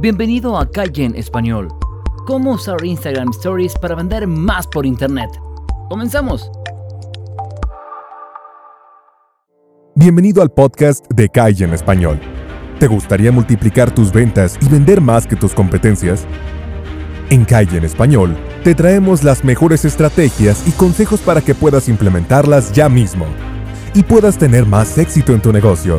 Bienvenido a Calle en Español. ¿Cómo usar Instagram Stories para vender más por Internet? Comenzamos. Bienvenido al podcast de Calle en Español. ¿Te gustaría multiplicar tus ventas y vender más que tus competencias? En Calle en Español te traemos las mejores estrategias y consejos para que puedas implementarlas ya mismo y puedas tener más éxito en tu negocio.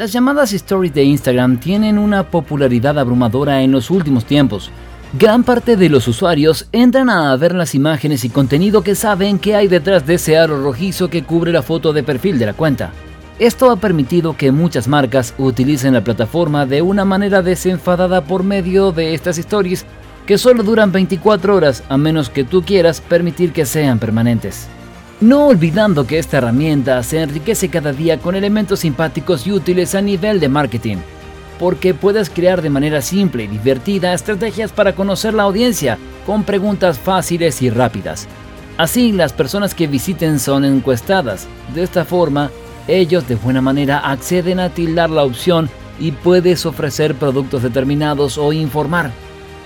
Las llamadas stories de Instagram tienen una popularidad abrumadora en los últimos tiempos. Gran parte de los usuarios entran a ver las imágenes y contenido que saben que hay detrás de ese aro rojizo que cubre la foto de perfil de la cuenta. Esto ha permitido que muchas marcas utilicen la plataforma de una manera desenfadada por medio de estas stories que solo duran 24 horas a menos que tú quieras permitir que sean permanentes. No olvidando que esta herramienta se enriquece cada día con elementos simpáticos y útiles a nivel de marketing, porque puedes crear de manera simple y divertida estrategias para conocer la audiencia con preguntas fáciles y rápidas. Así las personas que visiten son encuestadas. De esta forma, ellos de buena manera acceden a tildar la opción y puedes ofrecer productos determinados o informar.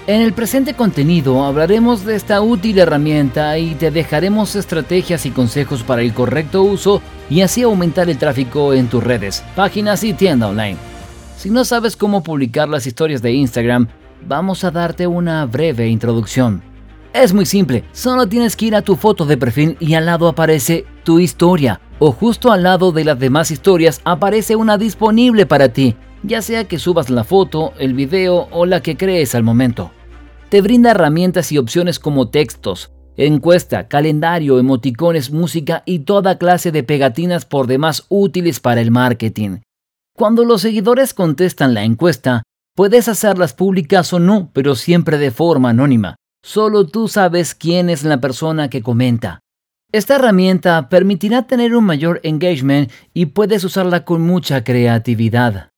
En el presente contenido hablaremos de esta útil herramienta y te dejaremos estrategias y consejos para el correcto uso y así aumentar el tráfico en tus redes, páginas y tienda online. Si no sabes cómo publicar las historias de Instagram, vamos a darte una breve introducción. Es muy simple, solo tienes que ir a tu foto de perfil y al lado aparece tu historia o justo al lado de las demás historias aparece una disponible para ti ya sea que subas la foto, el video o la que crees al momento. Te brinda herramientas y opciones como textos, encuesta, calendario, emoticones, música y toda clase de pegatinas por demás útiles para el marketing. Cuando los seguidores contestan la encuesta, puedes hacerlas públicas o no, pero siempre de forma anónima. Solo tú sabes quién es la persona que comenta. Esta herramienta permitirá tener un mayor engagement y puedes usarla con mucha creatividad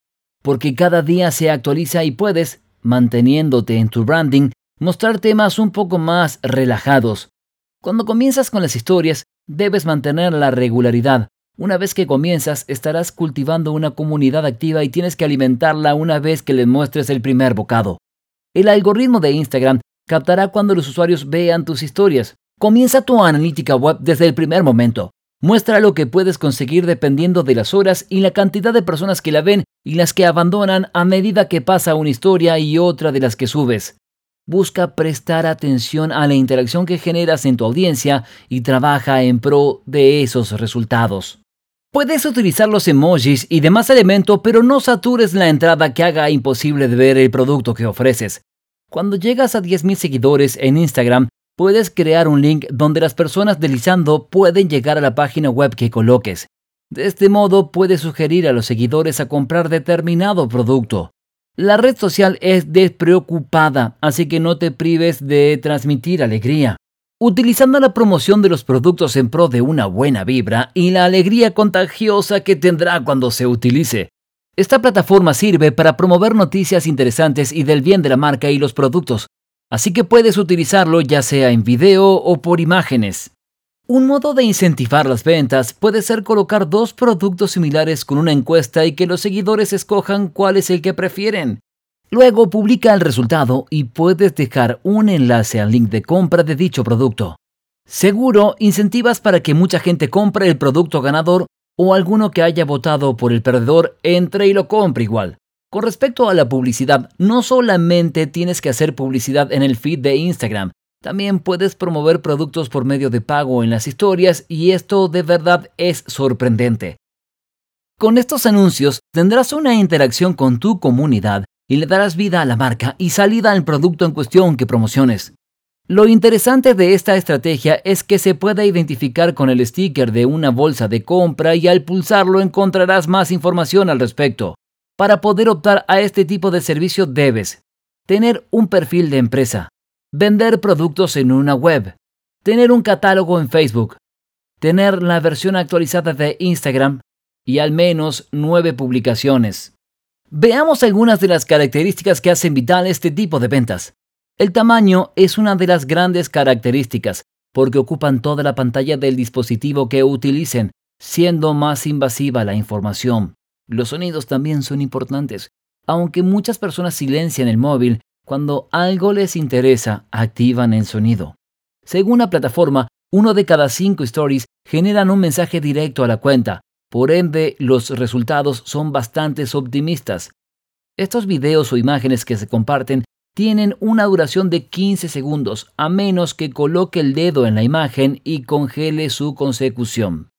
porque cada día se actualiza y puedes, manteniéndote en tu branding, mostrar temas un poco más relajados. Cuando comienzas con las historias, debes mantener la regularidad. Una vez que comienzas, estarás cultivando una comunidad activa y tienes que alimentarla una vez que les muestres el primer bocado. El algoritmo de Instagram captará cuando los usuarios vean tus historias. Comienza tu analítica web desde el primer momento. Muestra lo que puedes conseguir dependiendo de las horas y la cantidad de personas que la ven y las que abandonan a medida que pasa una historia y otra de las que subes. Busca prestar atención a la interacción que generas en tu audiencia y trabaja en pro de esos resultados. Puedes utilizar los emojis y demás elementos, pero no satures la entrada que haga imposible de ver el producto que ofreces. Cuando llegas a 10.000 seguidores en Instagram, puedes crear un link donde las personas deslizando pueden llegar a la página web que coloques. De este modo puedes sugerir a los seguidores a comprar determinado producto. La red social es despreocupada, así que no te prives de transmitir alegría. Utilizando la promoción de los productos en pro de una buena vibra y la alegría contagiosa que tendrá cuando se utilice. Esta plataforma sirve para promover noticias interesantes y del bien de la marca y los productos, Así que puedes utilizarlo ya sea en video o por imágenes. Un modo de incentivar las ventas puede ser colocar dos productos similares con una encuesta y que los seguidores escojan cuál es el que prefieren. Luego publica el resultado y puedes dejar un enlace al link de compra de dicho producto. Seguro, incentivas para que mucha gente compre el producto ganador o alguno que haya votado por el perdedor entre y lo compre igual. Con respecto a la publicidad, no solamente tienes que hacer publicidad en el feed de Instagram, también puedes promover productos por medio de pago en las historias y esto de verdad es sorprendente. Con estos anuncios tendrás una interacción con tu comunidad y le darás vida a la marca y salida al producto en cuestión que promociones. Lo interesante de esta estrategia es que se puede identificar con el sticker de una bolsa de compra y al pulsarlo encontrarás más información al respecto. Para poder optar a este tipo de servicio debes tener un perfil de empresa, vender productos en una web, tener un catálogo en Facebook, tener la versión actualizada de Instagram y al menos nueve publicaciones. Veamos algunas de las características que hacen vital este tipo de ventas. El tamaño es una de las grandes características, porque ocupan toda la pantalla del dispositivo que utilicen, siendo más invasiva la información. Los sonidos también son importantes. Aunque muchas personas silencian el móvil, cuando algo les interesa, activan el sonido. Según la plataforma, uno de cada cinco stories generan un mensaje directo a la cuenta. Por ende, los resultados son bastante optimistas. Estos videos o imágenes que se comparten tienen una duración de 15 segundos, a menos que coloque el dedo en la imagen y congele su consecución.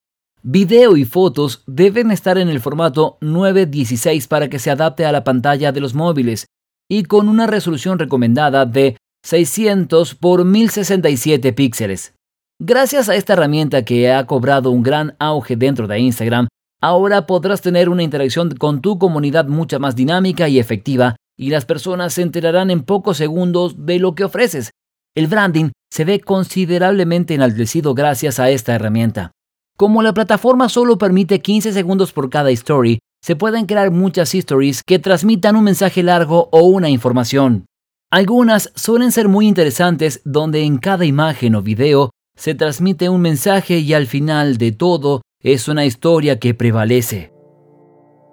Video y fotos deben estar en el formato 916 para que se adapte a la pantalla de los móviles y con una resolución recomendada de 600 por 1067 píxeles. Gracias a esta herramienta que ha cobrado un gran auge dentro de Instagram, ahora podrás tener una interacción con tu comunidad mucha más dinámica y efectiva y las personas se enterarán en pocos segundos de lo que ofreces. El branding se ve considerablemente enaltecido gracias a esta herramienta. Como la plataforma solo permite 15 segundos por cada story, se pueden crear muchas stories que transmitan un mensaje largo o una información. Algunas suelen ser muy interesantes donde en cada imagen o video se transmite un mensaje y al final de todo es una historia que prevalece.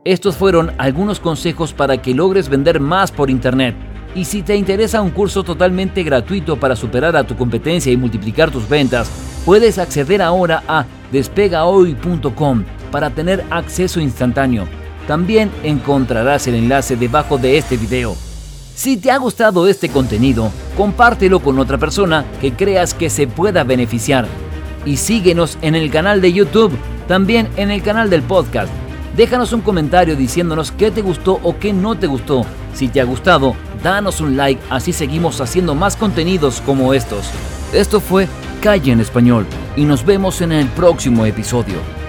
Estos fueron algunos consejos para que logres vender más por Internet. Y si te interesa un curso totalmente gratuito para superar a tu competencia y multiplicar tus ventas, puedes acceder ahora a despegahoy.com para tener acceso instantáneo. También encontrarás el enlace debajo de este video. Si te ha gustado este contenido, compártelo con otra persona que creas que se pueda beneficiar. Y síguenos en el canal de YouTube, también en el canal del podcast Déjanos un comentario diciéndonos qué te gustó o qué no te gustó. Si te ha gustado, danos un like, así seguimos haciendo más contenidos como estos. Esto fue Calle en Español y nos vemos en el próximo episodio.